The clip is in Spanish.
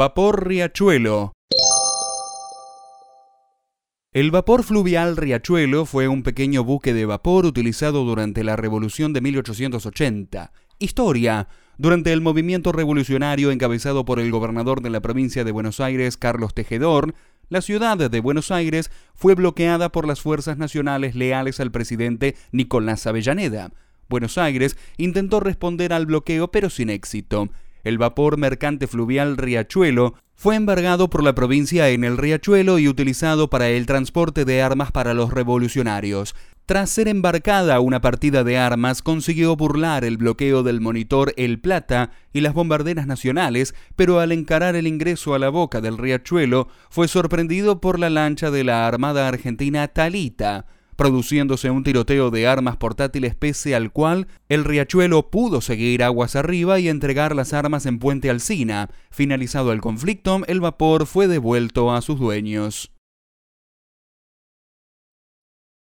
Vapor Riachuelo. El vapor fluvial Riachuelo fue un pequeño buque de vapor utilizado durante la Revolución de 1880. Historia. Durante el movimiento revolucionario encabezado por el gobernador de la provincia de Buenos Aires, Carlos Tejedor, la ciudad de Buenos Aires fue bloqueada por las fuerzas nacionales leales al presidente Nicolás Avellaneda. Buenos Aires intentó responder al bloqueo pero sin éxito el vapor mercante fluvial Riachuelo fue embargado por la provincia en el Riachuelo y utilizado para el transporte de armas para los revolucionarios. Tras ser embarcada una partida de armas, consiguió burlar el bloqueo del monitor El Plata y las bombarderas nacionales, pero al encarar el ingreso a la boca del riachuelo, fue sorprendido por la lancha de la Armada Argentina Talita produciéndose un tiroteo de armas portátiles pese al cual el riachuelo pudo seguir aguas arriba y entregar las armas en Puente Alsina. Finalizado el conflicto, el vapor fue devuelto a sus dueños.